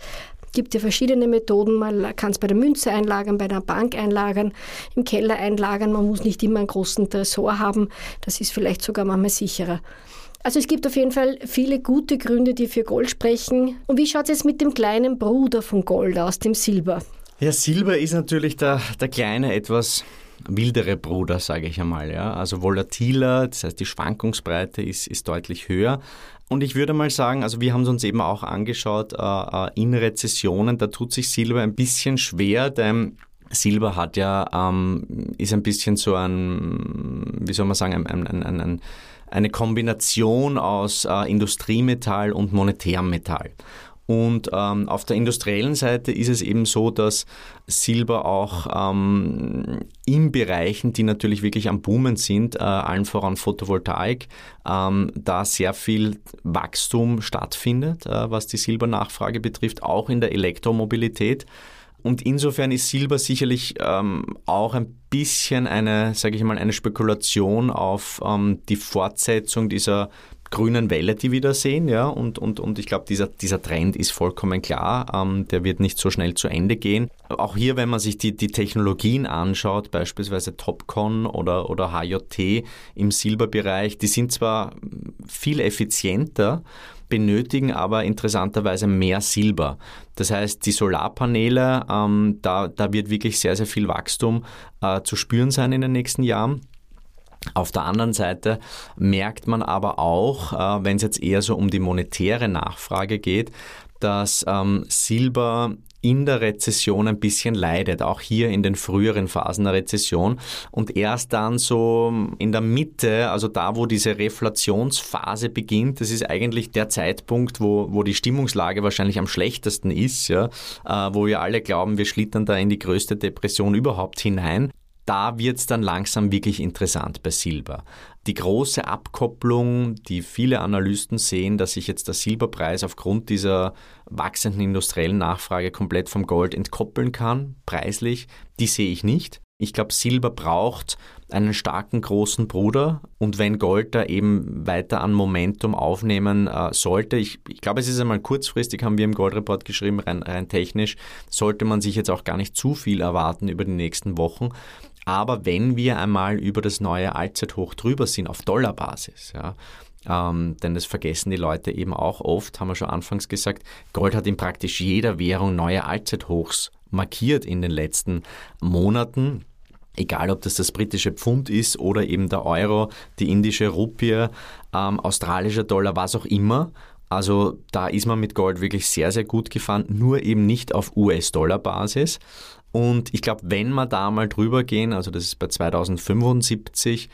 gibt ja verschiedene Methoden. Man kann es bei der Münze einlagern, bei der Bank einlagern, im Keller einlagern. Man muss nicht immer einen großen Tresor haben. Das ist vielleicht sogar manchmal sicherer. Also es gibt auf jeden Fall viele gute Gründe, die für Gold sprechen. Und wie schaut es jetzt mit dem kleinen Bruder von Gold aus, dem Silber? Ja, Silber ist natürlich der, der kleine, etwas wildere Bruder, sage ich einmal. Ja? Also volatiler, das heißt die Schwankungsbreite ist, ist deutlich höher. Und ich würde mal sagen, also wir haben es uns eben auch angeschaut, äh, äh, in Rezessionen, da tut sich Silber ein bisschen schwer, denn Silber hat ja, ähm, ist ein bisschen so ein, wie soll man sagen, ein, ein, ein, eine Kombination aus äh, Industriemetall und monetärem Metall. Und ähm, auf der industriellen Seite ist es eben so, dass Silber auch ähm, in Bereichen, die natürlich wirklich am Boomen sind, äh, allen voran Photovoltaik, ähm, da sehr viel Wachstum stattfindet, äh, was die Silbernachfrage betrifft, auch in der Elektromobilität. Und insofern ist Silber sicherlich ähm, auch ein bisschen eine, sage ich mal, eine Spekulation auf ähm, die Fortsetzung dieser grünen Welle, die wir da sehen, ja, und, und, und ich glaube, dieser, dieser Trend ist vollkommen klar, ähm, der wird nicht so schnell zu Ende gehen. Auch hier, wenn man sich die, die Technologien anschaut, beispielsweise Topcon oder, oder HJT im Silberbereich, die sind zwar viel effizienter, benötigen aber interessanterweise mehr Silber. Das heißt, die Solarpaneele, ähm, da, da wird wirklich sehr, sehr viel Wachstum äh, zu spüren sein in den nächsten Jahren. Auf der anderen Seite merkt man aber auch, äh, wenn es jetzt eher so um die monetäre Nachfrage geht, dass ähm, Silber in der Rezession ein bisschen leidet, auch hier in den früheren Phasen der Rezession. Und erst dann so in der Mitte, also da, wo diese Reflationsphase beginnt, das ist eigentlich der Zeitpunkt, wo, wo die Stimmungslage wahrscheinlich am schlechtesten ist, ja, äh, wo wir alle glauben, wir schlittern da in die größte Depression überhaupt hinein da wird es dann langsam wirklich interessant bei Silber. Die große Abkopplung, die viele Analysten sehen, dass sich jetzt der Silberpreis aufgrund dieser wachsenden industriellen Nachfrage komplett vom Gold entkoppeln kann, preislich, die sehe ich nicht. Ich glaube, Silber braucht einen starken großen Bruder und wenn Gold da eben weiter an Momentum aufnehmen äh, sollte, ich, ich glaube, es ist einmal kurzfristig, haben wir im Goldreport geschrieben, rein, rein technisch, sollte man sich jetzt auch gar nicht zu viel erwarten über die nächsten Wochen. Aber wenn wir einmal über das neue Allzeithoch drüber sind auf Dollarbasis, ja, ähm, denn das vergessen die Leute eben auch oft, haben wir schon anfangs gesagt, Gold hat in praktisch jeder Währung neue Allzeithochs markiert in den letzten Monaten. Egal, ob das das britische Pfund ist oder eben der Euro, die indische Rupie, ähm, australischer Dollar, was auch immer. Also da ist man mit Gold wirklich sehr, sehr gut gefahren, nur eben nicht auf US-Dollar-Basis. Und ich glaube, wenn wir da mal drüber gehen, also das ist bei 2075,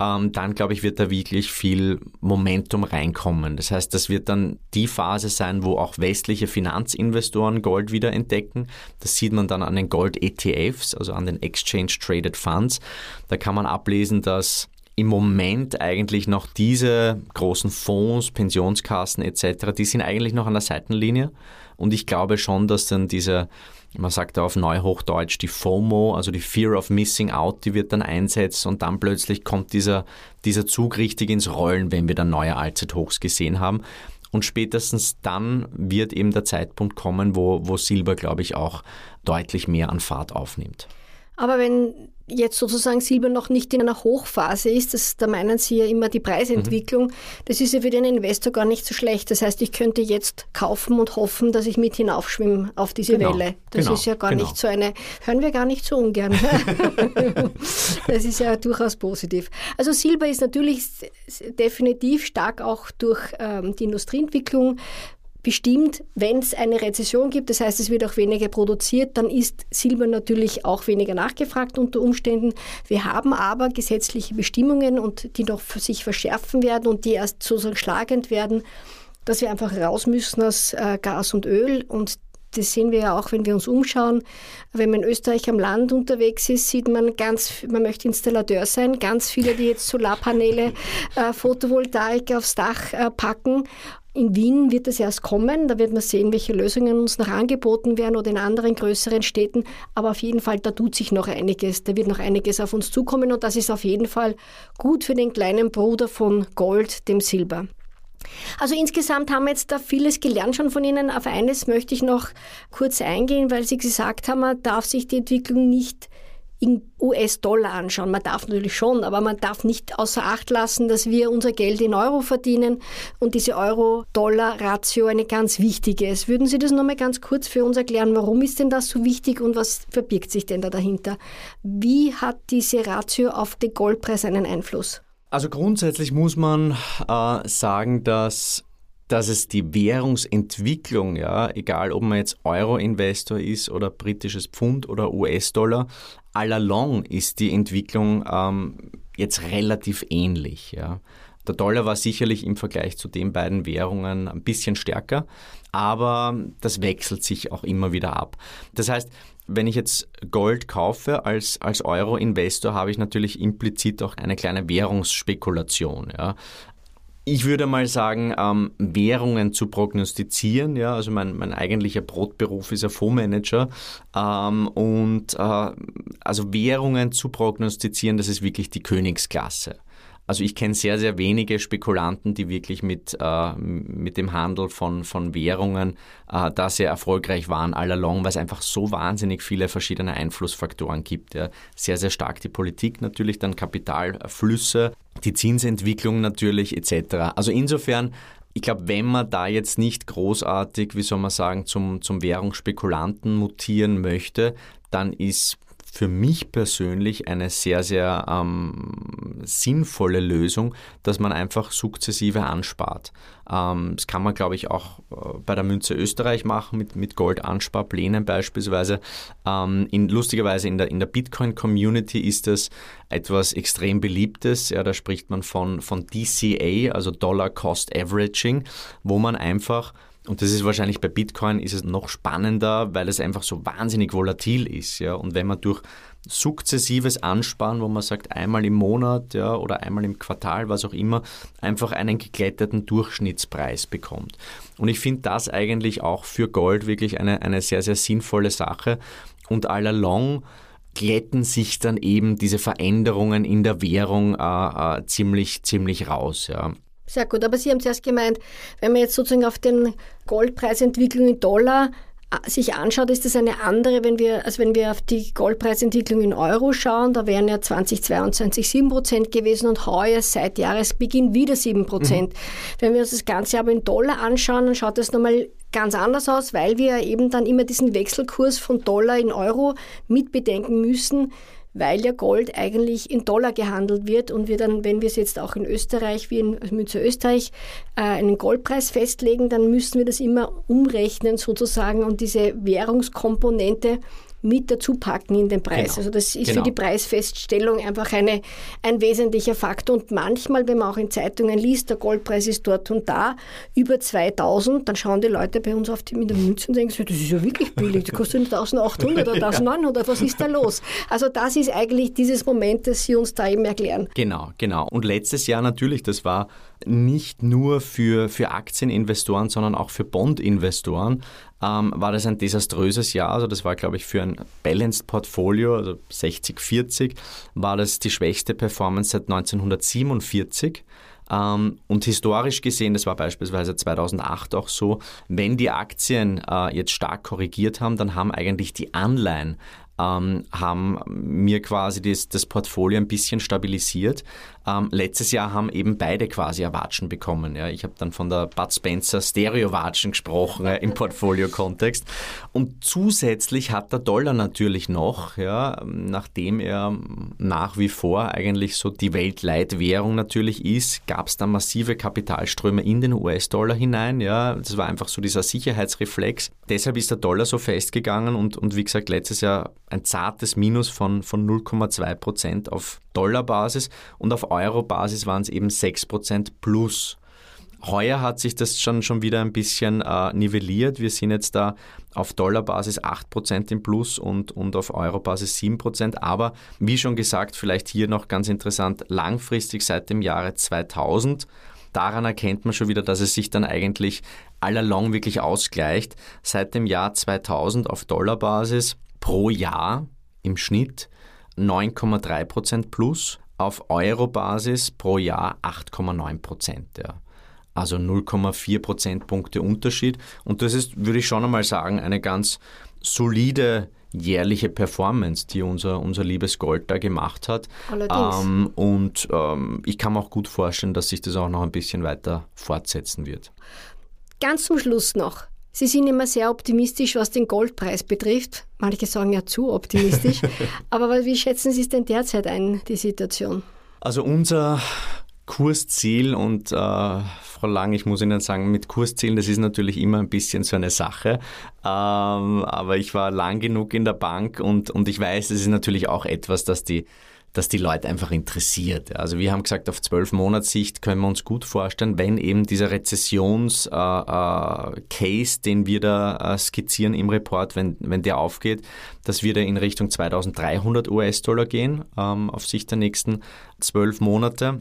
ähm, dann glaube ich, wird da wirklich viel Momentum reinkommen. Das heißt, das wird dann die Phase sein, wo auch westliche Finanzinvestoren Gold wieder entdecken. Das sieht man dann an den Gold-ETFs, also an den Exchange Traded Funds. Da kann man ablesen, dass im Moment eigentlich noch diese großen Fonds, Pensionskassen etc., die sind eigentlich noch an der Seitenlinie. Und ich glaube schon, dass dann diese man sagt auf Neuhochdeutsch die FOMO, also die Fear of Missing Out, die wird dann einsetzen und dann plötzlich kommt dieser, dieser Zug richtig ins Rollen, wenn wir dann neue Allzeithochs gesehen haben. Und spätestens dann wird eben der Zeitpunkt kommen, wo, wo Silber, glaube ich, auch deutlich mehr an Fahrt aufnimmt. Aber wenn jetzt sozusagen Silber noch nicht in einer Hochphase ist, das, da meinen Sie ja immer die Preisentwicklung, mhm. das ist ja für den Investor gar nicht so schlecht. Das heißt, ich könnte jetzt kaufen und hoffen, dass ich mit hinaufschwimme auf diese genau. Welle. Das genau. ist ja gar genau. nicht so eine, hören wir gar nicht so ungern. <laughs> <laughs> das ist ja durchaus positiv. Also Silber ist natürlich definitiv stark auch durch ähm, die Industrieentwicklung bestimmt, wenn es eine Rezession gibt, das heißt, es wird auch weniger produziert, dann ist Silber natürlich auch weniger nachgefragt unter Umständen. Wir haben aber gesetzliche Bestimmungen und die noch sich verschärfen werden und die erst sozusagen schlagend werden, dass wir einfach raus müssen aus äh, Gas und Öl und das sehen wir ja auch, wenn wir uns umschauen. Wenn man in Österreich am Land unterwegs ist, sieht man ganz, man möchte Installateur sein, ganz viele, die jetzt Solarpaneele, äh, Photovoltaik aufs Dach äh, packen in Wien wird es erst kommen, da wird man sehen, welche Lösungen uns noch angeboten werden oder in anderen größeren Städten. Aber auf jeden Fall, da tut sich noch einiges, da wird noch einiges auf uns zukommen und das ist auf jeden Fall gut für den kleinen Bruder von Gold, dem Silber. Also insgesamt haben wir jetzt da vieles gelernt schon von Ihnen. Auf eines möchte ich noch kurz eingehen, weil Sie gesagt haben, man darf sich die Entwicklung nicht in US-Dollar anschauen. Man darf natürlich schon, aber man darf nicht außer Acht lassen, dass wir unser Geld in Euro verdienen und diese Euro-Dollar-Ratio eine ganz wichtige ist. Würden Sie das nochmal ganz kurz für uns erklären? Warum ist denn das so wichtig und was verbirgt sich denn da dahinter? Wie hat diese Ratio auf den Goldpreis einen Einfluss? Also grundsätzlich muss man äh, sagen, dass dass es die Währungsentwicklung, ja, egal ob man jetzt Euro-Investor ist oder britisches Pfund oder US-Dollar, allalong ist die Entwicklung ähm, jetzt relativ ähnlich. Ja. Der Dollar war sicherlich im Vergleich zu den beiden Währungen ein bisschen stärker, aber das wechselt sich auch immer wieder ab. Das heißt, wenn ich jetzt Gold kaufe als, als Euro-Investor, habe ich natürlich implizit auch eine kleine Währungsspekulation. Ja. Ich würde mal sagen, ähm, Währungen zu prognostizieren, ja, also mein, mein eigentlicher Brotberuf ist ja Fondsmanager ähm, und äh, also Währungen zu prognostizieren, das ist wirklich die Königsklasse. Also ich kenne sehr, sehr wenige Spekulanten, die wirklich mit, äh, mit dem Handel von, von Währungen äh, da sehr erfolgreich waren all along, weil es einfach so wahnsinnig viele verschiedene Einflussfaktoren gibt. Ja. Sehr, sehr stark die Politik natürlich, dann Kapitalflüsse, die Zinsentwicklung natürlich etc. Also insofern ich glaube, wenn man da jetzt nicht großartig, wie soll man sagen, zum, zum Währungsspekulanten mutieren möchte, dann ist für mich persönlich eine sehr, sehr ähm, sinnvolle Lösung, dass man einfach sukzessive anspart. Ähm, das kann man, glaube ich, auch äh, bei der Münze Österreich machen, mit, mit Goldansparplänen beispielsweise. Ähm, in, lustigerweise in der, in der Bitcoin-Community ist das etwas extrem beliebtes. Ja, da spricht man von, von DCA, also Dollar Cost Averaging, wo man einfach und das ist wahrscheinlich bei Bitcoin ist es noch spannender, weil es einfach so wahnsinnig volatil ist. Ja? Und wenn man durch sukzessives Ansparen, wo man sagt, einmal im Monat ja, oder einmal im Quartal, was auch immer, einfach einen geglätteten Durchschnittspreis bekommt. Und ich finde das eigentlich auch für Gold wirklich eine, eine sehr, sehr sinnvolle Sache. Und all along glätten sich dann eben diese Veränderungen in der Währung äh, äh, ziemlich, ziemlich raus. Ja. Sehr gut, aber Sie haben zuerst gemeint, wenn man jetzt sozusagen auf den Goldpreisentwicklung in Dollar äh, sich anschaut, ist das eine andere, wenn wir, als wenn wir auf die Goldpreisentwicklung in Euro schauen. Da wären ja 2022 7 Prozent gewesen und heuer seit Jahresbeginn wieder 7 Prozent. Mhm. Wenn wir uns das Ganze aber in Dollar anschauen, dann schaut das nochmal ganz anders aus, weil wir eben dann immer diesen Wechselkurs von Dollar in Euro mitbedenken müssen weil ja Gold eigentlich in Dollar gehandelt wird und wir dann, wenn wir es jetzt auch in Österreich, wie in Münze Österreich, äh, einen Goldpreis festlegen, dann müssen wir das immer umrechnen sozusagen und diese Währungskomponente mit dazu packen in den Preis. Genau. Also das ist genau. für die Preisfeststellung einfach eine, ein wesentlicher Faktor. Und manchmal, wenn man auch in Zeitungen liest, der Goldpreis ist dort und da über 2000, dann schauen die Leute bei uns auf die, mit der Münze und denken, das ist ja wirklich billig, das kostet <laughs> 1800 oder 1900, was ist da los? Also das ist eigentlich dieses Moment, das Sie uns da eben erklären. Genau, genau. Und letztes Jahr natürlich, das war nicht nur für, für Aktieninvestoren, sondern auch für Bondinvestoren ähm, war das ein desaströses Jahr. Also das war, glaube ich, für ein Balanced Portfolio, also 60-40, war das die schwächste Performance seit 1947. Ähm, und historisch gesehen, das war beispielsweise 2008 auch so, wenn die Aktien äh, jetzt stark korrigiert haben, dann haben eigentlich die Anleihen ähm, haben mir quasi das, das Portfolio ein bisschen stabilisiert. Ähm, letztes Jahr haben eben beide quasi Erwatschen bekommen. Ja. Ich habe dann von der Bud Spencer Stereo-Watschen gesprochen äh, im Portfolio-Kontext. Und zusätzlich hat der Dollar natürlich noch, ja, nachdem er nach wie vor eigentlich so die Weltleitwährung natürlich ist, gab es da massive Kapitalströme in den US-Dollar hinein. Ja. Das war einfach so dieser Sicherheitsreflex. Deshalb ist der Dollar so festgegangen und, und wie gesagt, letztes Jahr ein zartes Minus von, von 0,2 Prozent auf Dollarbasis und auf Eurobasis waren es eben 6 Prozent plus. Heuer hat sich das schon, schon wieder ein bisschen äh, nivelliert. Wir sind jetzt da auf Dollarbasis 8% im Plus und, und auf Eurobasis 7%. Aber wie schon gesagt, vielleicht hier noch ganz interessant, langfristig seit dem Jahre 2000. Daran erkennt man schon wieder, dass es sich dann eigentlich allalong wirklich ausgleicht. Seit dem Jahr 2000 auf Dollarbasis pro Jahr im Schnitt 9,3% plus, auf Euro-Basis pro Jahr 8,9 Ja. Also 0,4 Prozentpunkte Unterschied. Und das ist, würde ich schon einmal sagen, eine ganz solide jährliche Performance, die unser, unser liebes Gold da gemacht hat. Allerdings. Ähm, und ähm, ich kann mir auch gut vorstellen, dass sich das auch noch ein bisschen weiter fortsetzen wird. Ganz zum Schluss noch. Sie sind immer sehr optimistisch, was den Goldpreis betrifft. Manche sagen ja zu optimistisch. <laughs> Aber wie schätzen Sie es denn derzeit ein, die Situation? Also unser Kursziel und äh, Frau Lang, ich muss Ihnen sagen, mit Kurszielen, das ist natürlich immer ein bisschen so eine Sache. Ähm, aber ich war lang genug in der Bank und, und ich weiß, es ist natürlich auch etwas, das die dass die Leute einfach interessiert. Also wir haben gesagt, auf zwölf Monatssicht können wir uns gut vorstellen, wenn eben dieser Rezessions-Case, äh, äh, den wir da äh, skizzieren im Report, wenn, wenn der aufgeht, dass wir da in Richtung 2300 US-Dollar gehen ähm, auf Sicht der nächsten zwölf Monate.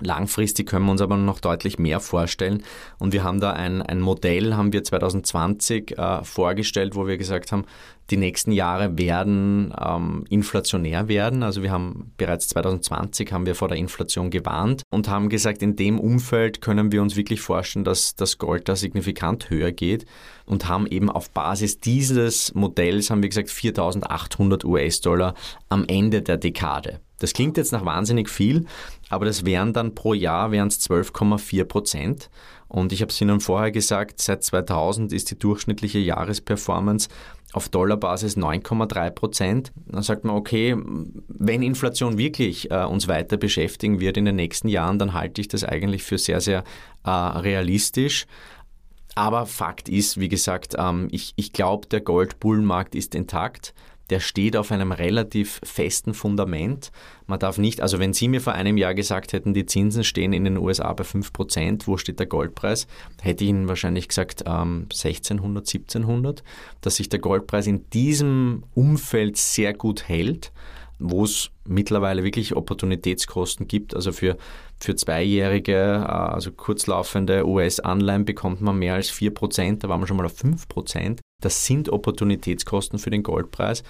Langfristig können wir uns aber noch deutlich mehr vorstellen. Und wir haben da ein, ein Modell, haben wir 2020 äh, vorgestellt, wo wir gesagt haben, die nächsten Jahre werden ähm, inflationär werden. Also wir haben bereits 2020 haben wir vor der Inflation gewarnt und haben gesagt, in dem Umfeld können wir uns wirklich vorstellen, dass das Gold da signifikant höher geht und haben eben auf Basis dieses Modells haben wir gesagt 4.800 US-Dollar am Ende der Dekade. Das klingt jetzt nach wahnsinnig viel, aber das wären dann pro Jahr wären es 12,4 Prozent. Und ich habe es Ihnen vorher gesagt, seit 2000 ist die durchschnittliche Jahresperformance auf Dollarbasis 9,3 Prozent. Dann sagt man, okay, wenn Inflation wirklich äh, uns weiter beschäftigen wird in den nächsten Jahren, dann halte ich das eigentlich für sehr, sehr äh, realistisch. Aber Fakt ist, wie gesagt, ähm, ich, ich glaube, der Goldbullenmarkt ist intakt der steht auf einem relativ festen Fundament. Man darf nicht, also wenn Sie mir vor einem Jahr gesagt hätten, die Zinsen stehen in den USA bei 5%, wo steht der Goldpreis, hätte ich Ihnen wahrscheinlich gesagt ähm, 1600, 1700, dass sich der Goldpreis in diesem Umfeld sehr gut hält wo es mittlerweile wirklich Opportunitätskosten gibt. Also für, für zweijährige, äh, also kurzlaufende US-Anleihen bekommt man mehr als 4%, da waren wir schon mal auf 5%. Das sind Opportunitätskosten für den Goldpreis.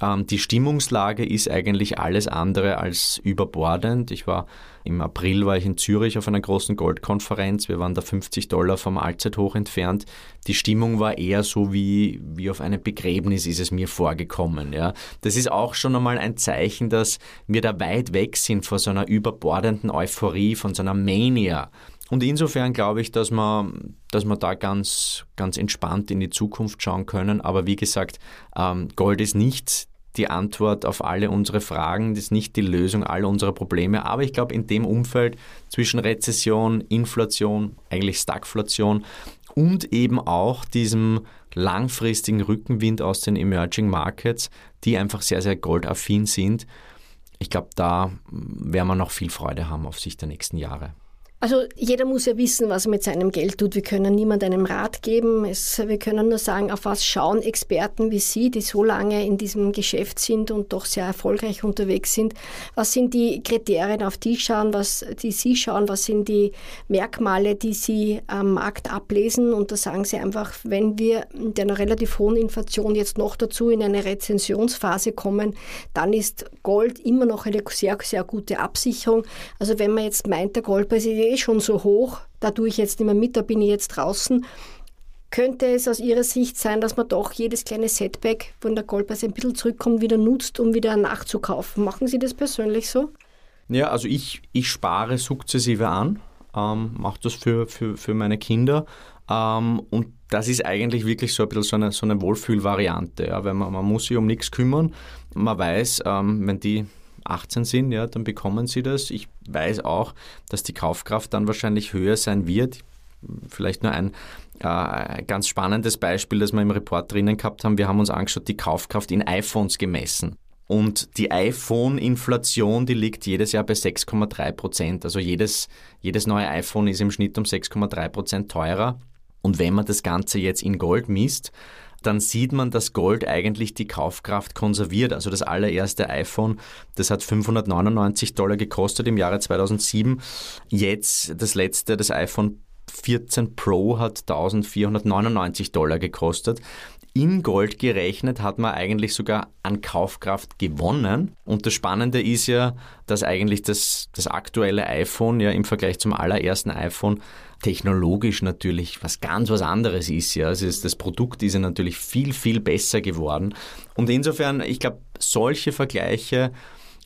Ähm, die Stimmungslage ist eigentlich alles andere als überbordend. Ich war im April war ich in Zürich auf einer großen Goldkonferenz. Wir waren da 50 Dollar vom Allzeithoch entfernt. Die Stimmung war eher so wie, wie auf einem Begräbnis ist es mir vorgekommen. Ja. Das ist auch schon einmal ein Zeichen, dass wir da weit weg sind von so einer überbordenden Euphorie, von so einer Mania. Und insofern glaube ich, dass wir, dass wir da ganz, ganz entspannt in die Zukunft schauen können. Aber wie gesagt, ähm, Gold ist nicht die Antwort auf alle unsere Fragen, ist nicht die Lösung aller unserer Probleme. Aber ich glaube, in dem Umfeld zwischen Rezession, Inflation, eigentlich Stagflation und eben auch diesem langfristigen Rückenwind aus den Emerging Markets, die einfach sehr, sehr goldaffin sind, ich glaube, da werden wir noch viel Freude haben auf Sicht der nächsten Jahre. Also jeder muss ja wissen, was er mit seinem Geld tut. Wir können niemand einen Rat geben. Es, wir können nur sagen, auf was schauen Experten wie Sie, die so lange in diesem Geschäft sind und doch sehr erfolgreich unterwegs sind. Was sind die Kriterien, auf die schauen, was die Sie schauen? Was sind die Merkmale, die Sie am Markt ablesen? Und da sagen Sie einfach, wenn wir mit einer relativ hohen Inflation jetzt noch dazu in eine Rezensionsphase kommen, dann ist Gold immer noch eine sehr, sehr gute Absicherung. Also wenn man jetzt meint, der Goldpreis ist eh schon so hoch, da tue ich jetzt nicht mehr mit, da bin ich jetzt draußen. Könnte es aus Ihrer Sicht sein, dass man doch jedes kleine Setback, wenn der Goldpreis ein bisschen zurückkommt, wieder nutzt, um wieder nachzukaufen? Machen Sie das persönlich so? Ja, also ich, ich spare sukzessive an, ähm, mache das für, für, für meine Kinder. Ähm, und das ist eigentlich wirklich so ein bisschen so eine, so eine Wohlfühlvariante, ja, weil man, man muss sich um nichts kümmern. Man weiß, ähm, wenn die 18 sind, ja, dann bekommen sie das. Ich weiß auch, dass die Kaufkraft dann wahrscheinlich höher sein wird. Vielleicht nur ein äh, ganz spannendes Beispiel, das wir im Report drinnen gehabt haben. Wir haben uns angeschaut, die Kaufkraft in iPhones gemessen. Und die iPhone-Inflation, die liegt jedes Jahr bei 6,3 Prozent. Also jedes, jedes neue iPhone ist im Schnitt um 6,3 Prozent teurer. Und wenn man das Ganze jetzt in Gold misst, dann sieht man, dass Gold eigentlich die Kaufkraft konserviert. Also das allererste iPhone, das hat 599 Dollar gekostet im Jahre 2007. Jetzt das letzte, das iPhone 14 Pro hat 1499 Dollar gekostet. In Gold gerechnet hat man eigentlich sogar an Kaufkraft gewonnen. Und das Spannende ist ja, dass eigentlich das, das aktuelle iPhone ja im Vergleich zum allerersten iPhone technologisch natürlich was ganz was anderes ist. Ja. Also das Produkt ist ja natürlich viel, viel besser geworden. Und insofern, ich glaube, solche Vergleiche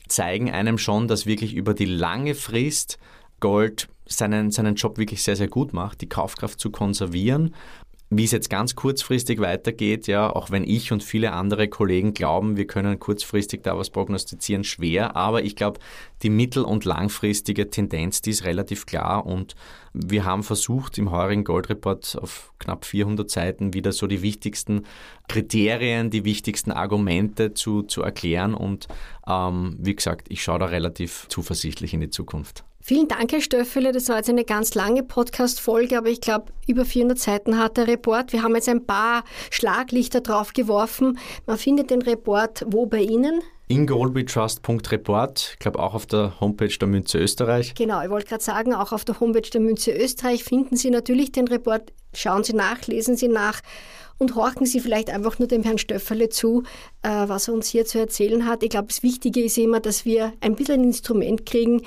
zeigen einem schon, dass wirklich über die lange Frist Gold seinen, seinen Job wirklich sehr, sehr gut macht, die Kaufkraft zu konservieren wie es jetzt ganz kurzfristig weitergeht, ja, auch wenn ich und viele andere Kollegen glauben, wir können kurzfristig da was prognostizieren, schwer. Aber ich glaube, die mittel- und langfristige Tendenz, die ist relativ klar. Und wir haben versucht, im heurigen Goldreport auf knapp 400 Seiten wieder so die wichtigsten Kriterien, die wichtigsten Argumente zu, zu erklären. Und ähm, wie gesagt, ich schaue da relativ zuversichtlich in die Zukunft. Vielen Dank, Herr Stöffele. Das war jetzt eine ganz lange Podcast-Folge, aber ich glaube, über 400 Seiten hat der Report. Wir haben jetzt ein paar Schlaglichter drauf geworfen. Man findet den Report wo bei Ihnen? ingoldbetrust.report, ich glaube auch auf der Homepage der Münze Österreich. Genau, ich wollte gerade sagen, auch auf der Homepage der Münze Österreich finden Sie natürlich den Report. Schauen Sie nach, lesen Sie nach und horchen Sie vielleicht einfach nur dem Herrn Stöfferle zu, äh, was er uns hier zu erzählen hat. Ich glaube, das Wichtige ist immer, dass wir ein bisschen ein Instrument kriegen,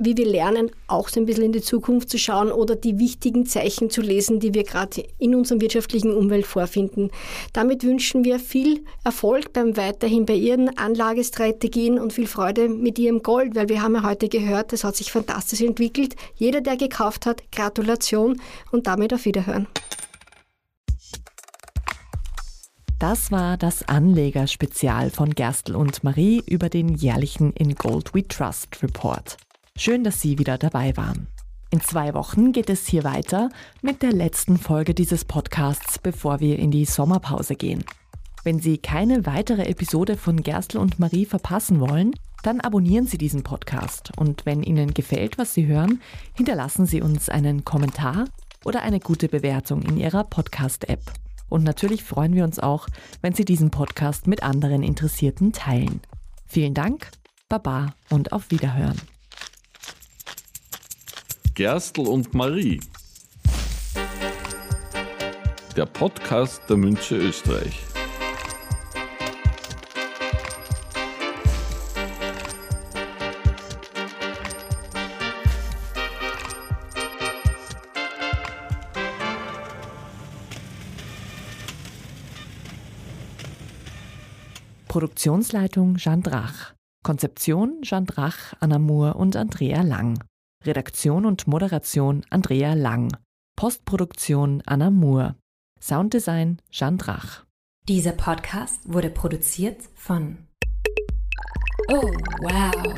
wie wir lernen, auch so ein bisschen in die Zukunft zu schauen oder die wichtigen Zeichen zu lesen, die wir gerade in unserem wirtschaftlichen Umwelt vorfinden. Damit wünschen wir viel Erfolg beim weiterhin bei Ihren Anlagestrategien und viel Freude mit Ihrem Gold, weil wir haben ja heute gehört, das hat sich fantastisch entwickelt. Jeder, der gekauft hat, Gratulation und damit auf Wiederhören. Das war das Anlegerspezial von Gerstl und Marie über den jährlichen In Gold We Trust Report. Schön, dass Sie wieder dabei waren. In zwei Wochen geht es hier weiter mit der letzten Folge dieses Podcasts, bevor wir in die Sommerpause gehen. Wenn Sie keine weitere Episode von Gerstl und Marie verpassen wollen, dann abonnieren Sie diesen Podcast und wenn Ihnen gefällt, was Sie hören, hinterlassen Sie uns einen Kommentar oder eine gute Bewertung in Ihrer Podcast-App. Und natürlich freuen wir uns auch, wenn Sie diesen Podcast mit anderen Interessierten teilen. Vielen Dank, Baba und auf Wiederhören. Gerstl und Marie. Der Podcast der Münche Österreich. Produktionsleitung Jean Drach. Konzeption Jean Drach, Anna Moore und Andrea Lang. Redaktion und Moderation Andrea Lang. Postproduktion Anna Moore. Sounddesign Jean Drach. Dieser Podcast wurde produziert von Oh, wow.